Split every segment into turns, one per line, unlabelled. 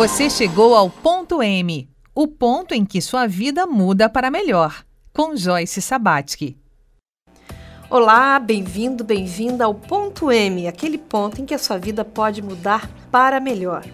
Você chegou ao ponto M, o ponto em que sua vida muda para melhor, com Joyce Sabatsky.
Olá, bem-vindo, bem-vinda ao ponto M, aquele ponto em que a sua vida pode mudar para melhor.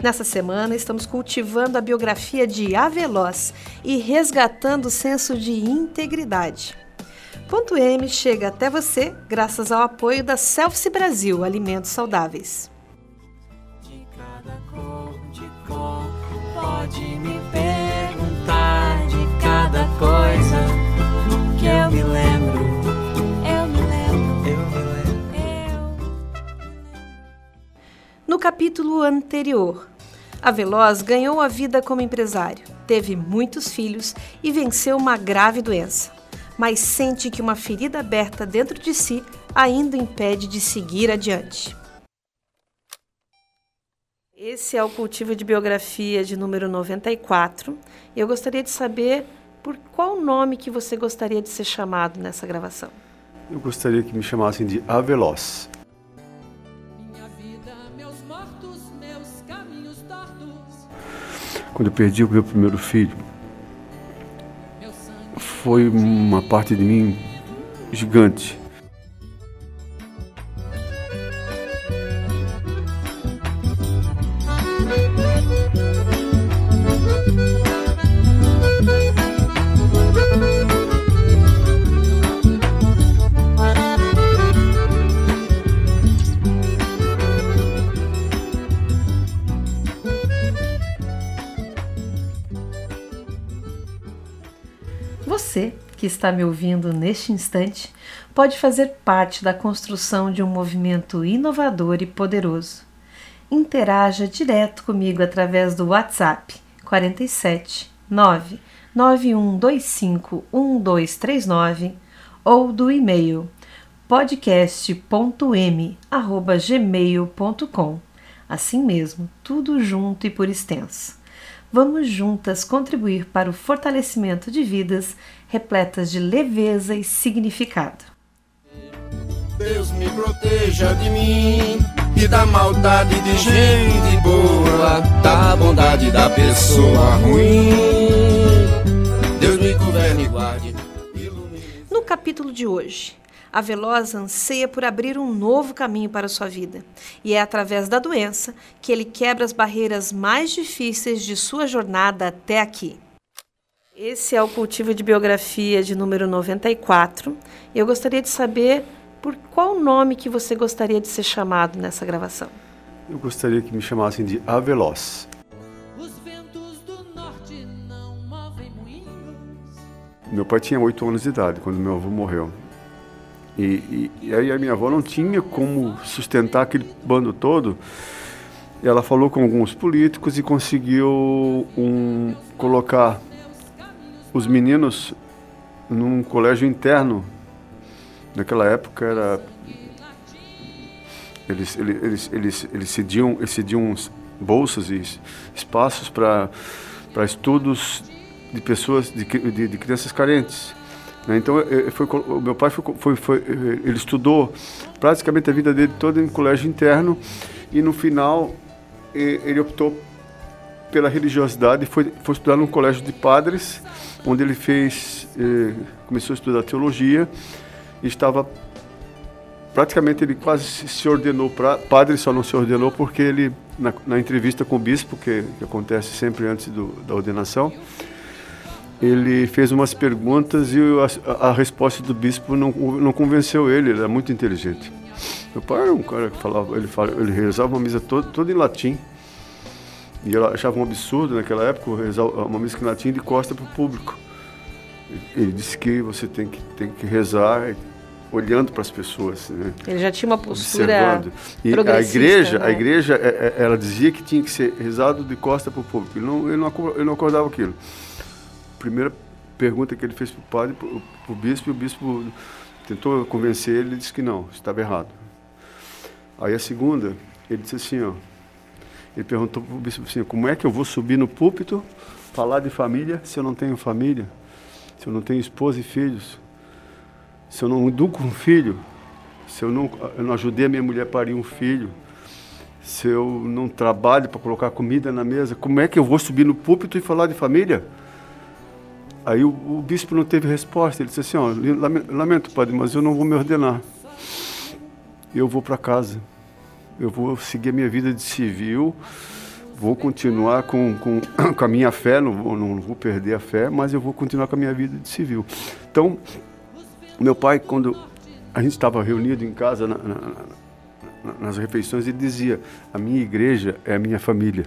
Nessa semana, estamos cultivando a biografia de Aveloz e resgatando o senso de integridade. Ponto M chega até você graças ao apoio da Selfie Brasil Alimentos Saudáveis.
Pode me perguntar de cada coisa que eu me lembro. Eu me lembro. Eu me lembro.
No capítulo anterior, a Veloz ganhou a vida como empresário, teve muitos filhos e venceu uma grave doença, mas sente que uma ferida aberta dentro de si ainda o impede de seguir adiante. Esse é o cultivo de biografia de número 94. Eu gostaria de saber por qual nome que você gostaria de ser chamado nessa gravação.
Eu gostaria que me chamassem de Aveloz.
Minha vida, meus mortos, meus caminhos tortos.
Quando eu perdi o meu primeiro filho, foi uma parte de mim gigante.
Você, que está me ouvindo neste instante, pode fazer parte da construção de um movimento inovador e poderoso. Interaja direto comigo através do WhatsApp 47 9 9125 1239 ou do e-mail podcast.m@gmail.com. Assim mesmo, tudo junto e por extenso. Vamos juntas contribuir para o fortalecimento de vidas repletas de leveza e significado.
Deus me proteja de mim e da maldade de gente boa, da bondade da pessoa ruim. Deus me governe e guarde.
No capítulo de hoje, a Veloz anseia por abrir um novo caminho para a sua vida, e é através da doença que ele quebra as barreiras mais difíceis de sua jornada até aqui. Esse é o cultivo de biografia de número 94. e Eu gostaria de saber por qual nome que você gostaria de ser chamado nessa gravação.
Eu gostaria que me chamassem de Aveloz.
os ventos do norte não movem moinhos.
Meu pai tinha oito anos de idade quando meu avô morreu. E, e, e aí a minha avó não tinha como sustentar aquele bando todo. Ela falou com alguns políticos e conseguiu um, colocar os meninos num colégio interno. Naquela época era eles eles eles eles, eles cediam eles cediam bolsas e espaços para para estudos de pessoas de, de, de crianças carentes? Então eh, foi col- o meu pai foi, foi, foi eh, ele estudou praticamente a vida dele toda em colégio interno e no final ele optou pela religiosidade e foi, foi estudar num colégio de padres onde ele fez começou a estudar teologia e estava praticamente ele quase se- se ordenou para padre, só não se ordenou porque ele na, na entrevista com o bispo que, que acontece sempre antes do, da ordenação, ele fez umas perguntas e a, a resposta do bispo não, não convenceu ele, ele era muito inteligente. Meu pai era um cara que falava, ele, fala, ele rezava uma missa toda, toda em latim. E ela achava um absurdo naquela época rezar uma missa em latim de costa para o público. Ele disse que você tem que, tem que rezar olhando para as pessoas, né?
Ele já tinha uma postura
observando. E a igreja,
né?
a igreja, é- é- ela dizia que tinha que ser rezado de costa para o público. Ele não, ele não, ele não acordava aquilo. Primeira pergunta que ele fez para o padre, para o bispo, e o bispo tentou convencer ele, ele disse que não, estava errado. Aí a segunda, ele disse assim, ó, ele perguntou para o bispo assim, como é que eu vou subir no púlpito, falar de família, se eu não tenho família, se eu não tenho esposa e filhos, se eu não educo um filho, se eu não, eu não ajudei a minha mulher a parir um filho, se eu não trabalho para colocar comida na mesa, como é que eu vou subir no púlpito e falar de família? Aí o, o bispo não teve resposta. Ele disse assim: ó, lamento, padre, mas eu não vou me ordenar. Eu vou para casa. Eu vou seguir a minha vida de civil. Vou continuar com, com, com a minha fé, não vou, não vou perder a fé, mas eu vou continuar com a minha vida de civil. Então, meu pai, quando a gente estava reunido em casa na, na, na, nas refeições, ele dizia: A minha igreja é a minha família.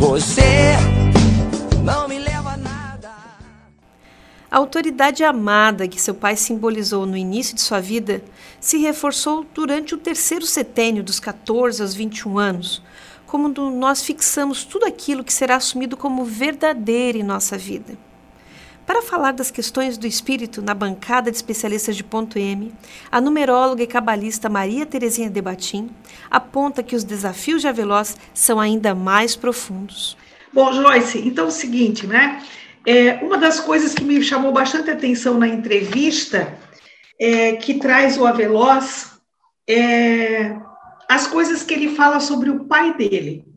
Você não me leva a nada.
A autoridade amada que seu pai simbolizou no início de sua vida se reforçou durante o terceiro setênio dos 14 aos 21 anos, quando nós fixamos tudo aquilo que será assumido como verdadeiro em nossa vida. Para falar das questões do espírito na bancada de especialistas de ponto M, a numeróloga e cabalista Maria Terezinha Debatim aponta que os desafios de Aveloz são ainda mais profundos.
Bom, Joyce, então é o seguinte, né? É, uma das coisas que me chamou bastante atenção na entrevista é, que traz o Aveloz é as coisas que ele fala sobre o pai dele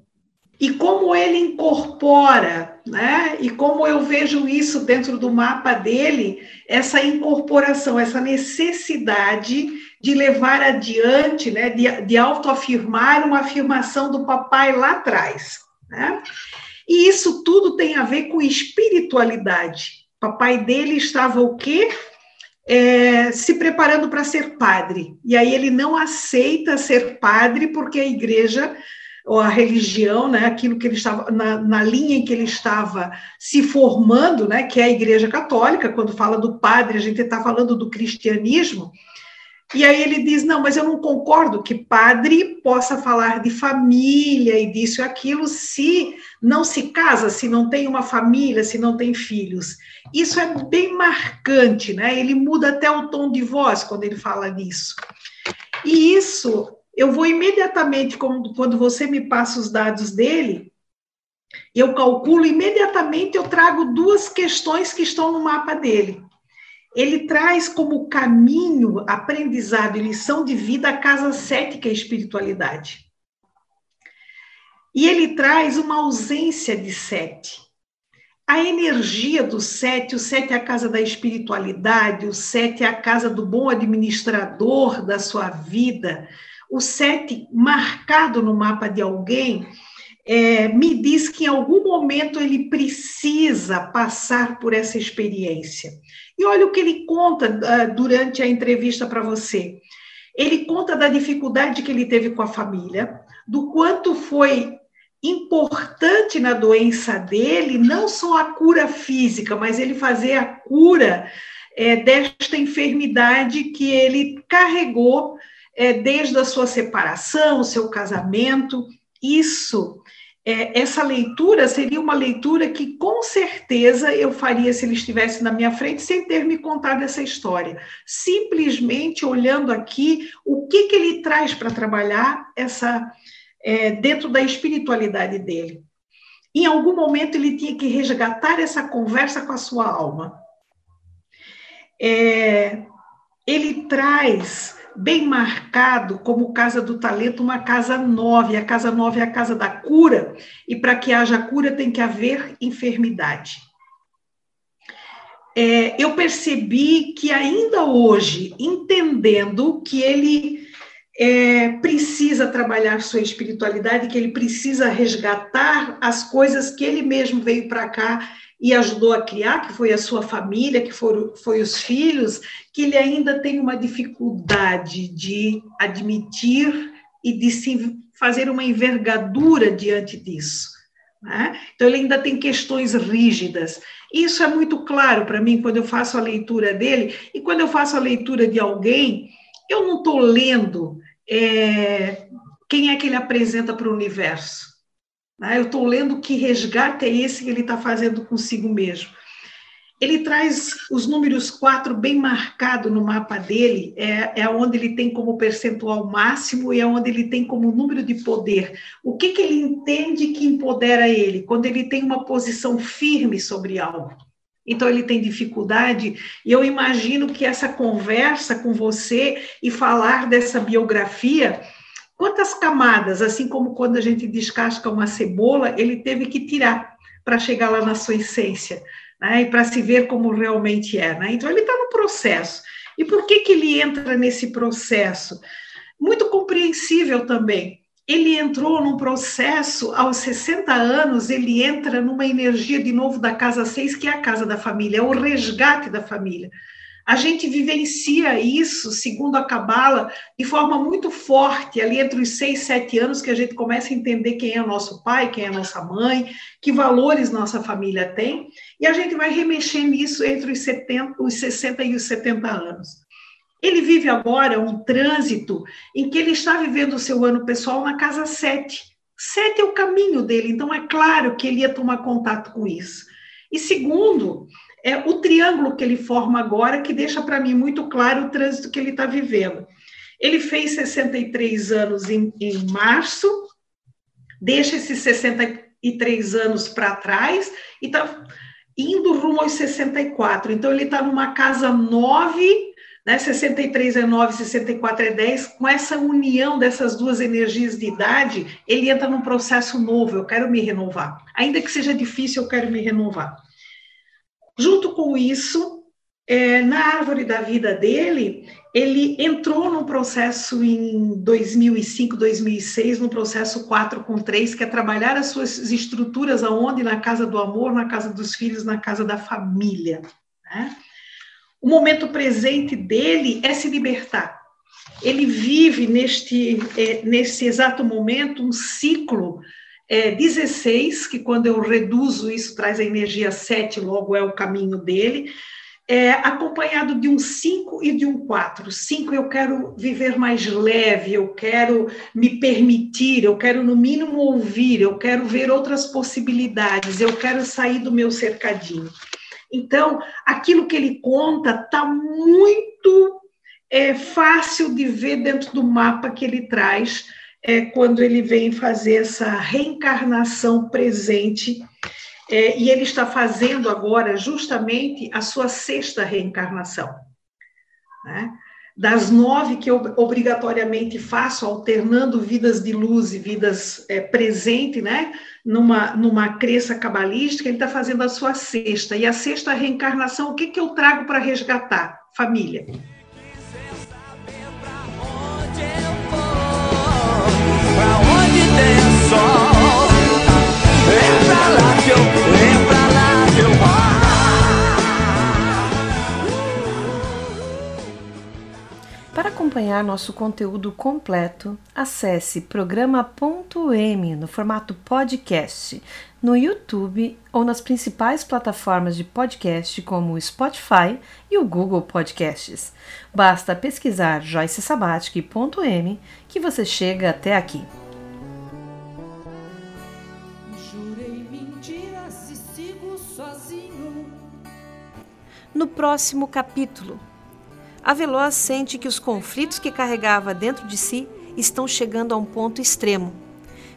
e como ele incorpora, né? E como eu vejo isso dentro do mapa dele, essa incorporação, essa necessidade de levar adiante, né? De, de autoafirmar uma afirmação do papai lá atrás, né? E isso tudo tem a ver com espiritualidade. Papai dele estava o quê? É, se preparando para ser padre. E aí ele não aceita ser padre porque a igreja ou a religião, né, aquilo que ele estava na, na, linha em que ele estava se formando, né, que é a Igreja Católica. Quando fala do padre, a gente está falando do cristianismo. E aí ele diz: não, mas eu não concordo que padre possa falar de família e disso e aquilo se não se casa, se não tem uma família, se não tem filhos. Isso é bem marcante, né? Ele muda até o tom de voz quando ele fala nisso. E isso eu vou imediatamente, quando você me passa os dados dele, eu calculo imediatamente, eu trago duas questões que estão no mapa dele. Ele traz como caminho, aprendizado e lição de vida a casa cética e espiritualidade. E ele traz uma ausência de sete. A energia do sete, o sete é a casa da espiritualidade, o sete é a casa do bom administrador da sua vida, o sete marcado no mapa de alguém é, me diz que em algum momento ele precisa passar por essa experiência. E olha o que ele conta uh, durante a entrevista para você. Ele conta da dificuldade que ele teve com a família, do quanto foi importante na doença dele, não só a cura física, mas ele fazer a cura é, desta enfermidade que ele carregou é, desde a sua separação, o seu casamento. Isso é, essa leitura seria uma leitura que com certeza eu faria se ele estivesse na minha frente sem ter me contado essa história. Simplesmente olhando aqui o que, que ele traz para trabalhar essa é, dentro da espiritualidade dele. Em algum momento ele tinha que resgatar essa conversa com a sua alma. É, ele traz bem marcado como casa do talento, uma casa nove. A casa nove é a casa da cura, e para que haja cura tem que haver enfermidade. É, eu percebi que ainda hoje, entendendo que ele é, precisa trabalhar sua espiritualidade, que ele precisa resgatar as coisas que ele mesmo veio para cá e ajudou a criar, que foi a sua família, que foram, foi os filhos, que ele ainda tem uma dificuldade de admitir e de se fazer uma envergadura diante disso. Né? Então, ele ainda tem questões rígidas. Isso é muito claro para mim quando eu faço a leitura dele, e quando eu faço a leitura de alguém, eu não estou lendo é, quem é que ele apresenta para o universo. Né? Eu estou lendo que resgate é esse que ele está fazendo consigo mesmo. Ele traz os números 4 bem marcado no mapa dele, é, é onde ele tem como percentual máximo e é onde ele tem como número de poder. O que, que ele entende que empodera ele? Quando ele tem uma posição firme sobre algo. Então ele tem dificuldade, e eu imagino que essa conversa com você e falar dessa biografia Quantas camadas, assim como quando a gente descasca uma cebola, ele teve que tirar para chegar lá na sua essência, né? E para se ver como realmente é, né? Então ele está no processo. E por que que ele entra nesse processo? Muito compreensível também. Ele entrou num processo aos 60 anos, ele entra numa energia de novo da casa 6, que é a casa da família, é o resgate da família. A gente vivencia isso, segundo a Cabala, de forma muito forte, ali entre os seis, sete anos, que a gente começa a entender quem é o nosso pai, quem é a nossa mãe, que valores nossa família tem, e a gente vai remexendo isso entre os, 70, os 60 e os 70 anos. Ele vive agora um trânsito em que ele está vivendo o seu ano pessoal na casa 7. 7 é o caminho dele, então é claro que ele ia tomar contato com isso. E segundo, é o triângulo que ele forma agora, que deixa para mim muito claro o trânsito que ele está vivendo. Ele fez 63 anos em, em março, deixa esses 63 anos para trás e está indo rumo aos 64. Então, ele está numa casa 9, né? 63 é 9, 64 é 10. Com essa união dessas duas energias de idade, ele entra num processo novo. Eu quero me renovar. Ainda que seja difícil, eu quero me renovar. Junto com isso, é, na árvore da vida dele, ele entrou no processo em 2005, 2006, no processo 4 com 3, que é trabalhar as suas estruturas aonde? Na casa do amor, na casa dos filhos, na casa da família. Né? O momento presente dele é se libertar. Ele vive neste, é, nesse exato momento um ciclo é, 16, que quando eu reduzo isso traz a energia 7, logo é o caminho dele, é, acompanhado de um 5 e de um 4. 5 eu quero viver mais leve, eu quero me permitir, eu quero no mínimo ouvir, eu quero ver outras possibilidades, eu quero sair do meu cercadinho. Então, aquilo que ele conta está muito é, fácil de ver dentro do mapa que ele traz é quando ele vem fazer essa reencarnação presente, é, e ele está fazendo agora justamente a sua sexta reencarnação. Né? Das nove que eu obrigatoriamente faço, alternando vidas de luz e vidas é, presente, né? numa, numa crença cabalística, ele está fazendo a sua sexta. E a sexta reencarnação, o que, que eu trago para resgatar? Família.
acompanhar nosso conteúdo completo, acesse programa.m no formato podcast no YouTube ou nas principais plataformas de podcast como o Spotify e o Google Podcasts. Basta pesquisar joycesabatic.m que você chega até aqui. No próximo capítulo, a Veloz sente que os conflitos que carregava dentro de si estão chegando a um ponto extremo.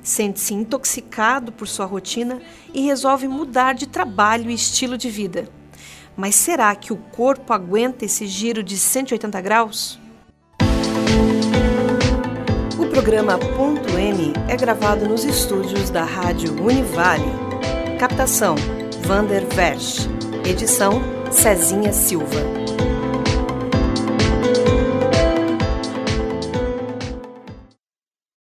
Sente-se intoxicado por sua rotina e resolve mudar de trabalho e estilo de vida. Mas será que o corpo aguenta esse giro de 180 graus? O programa Ponto M é gravado nos estúdios da Rádio Univale. Captação: Vander Versch. Edição: Cezinha Silva.